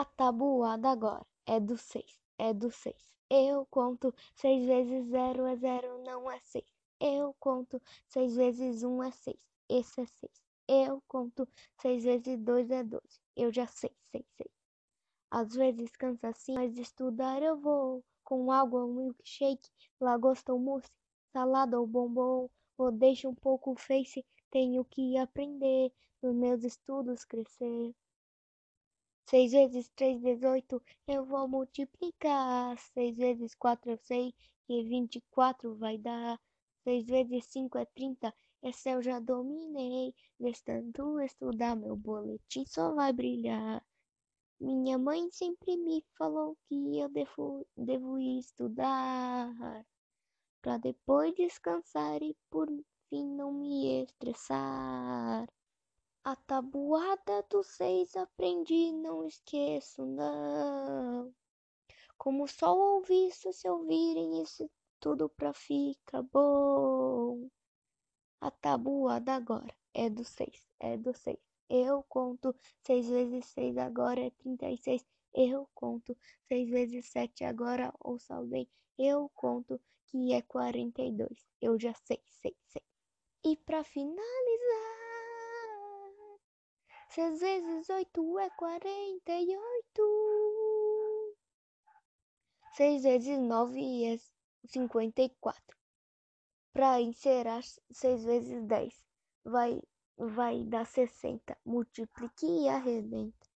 A tabuada agora é do seis, é do seis. Eu conto seis vezes zero é zero, não é seis. Eu conto seis vezes um é seis, esse é seis. Eu conto seis vezes dois é doze. Eu já sei, sei, sei. Às vezes cansa assim, mas estudar eu vou. Com água ou milkshake, lagosta ou mousse, salada ou bombom. Ou deixa um pouco o face, tenho que aprender nos meus estudos crescer. Seis vezes três, dezoito, eu vou multiplicar. Seis vezes quatro, eu sei que vinte e quatro vai dar. Seis vezes cinco é trinta, essa eu já dominei. Restando estudar, meu boletim só vai brilhar. Minha mãe sempre me falou que eu devo, devo estudar. Pra depois descansar e por fim não me estressar. A tabuada dos seis aprendi, não esqueço, não. Como só ouvi isso, se ouvirem isso tudo pra ficar bom. A tabuada agora é do seis, é do seis. Eu conto seis vezes seis, agora é trinta e seis. Eu conto seis vezes sete, agora ouça bem. Eu conto que é quarenta e dois. Eu já sei, sei, sei. E pra finalizar. Seis vezes oito é quarenta e oito. Seis vezes nove é cinquenta e quatro. Para encerrar, seis vezes dez vai, vai dar sessenta. Multiplique e arrebenta.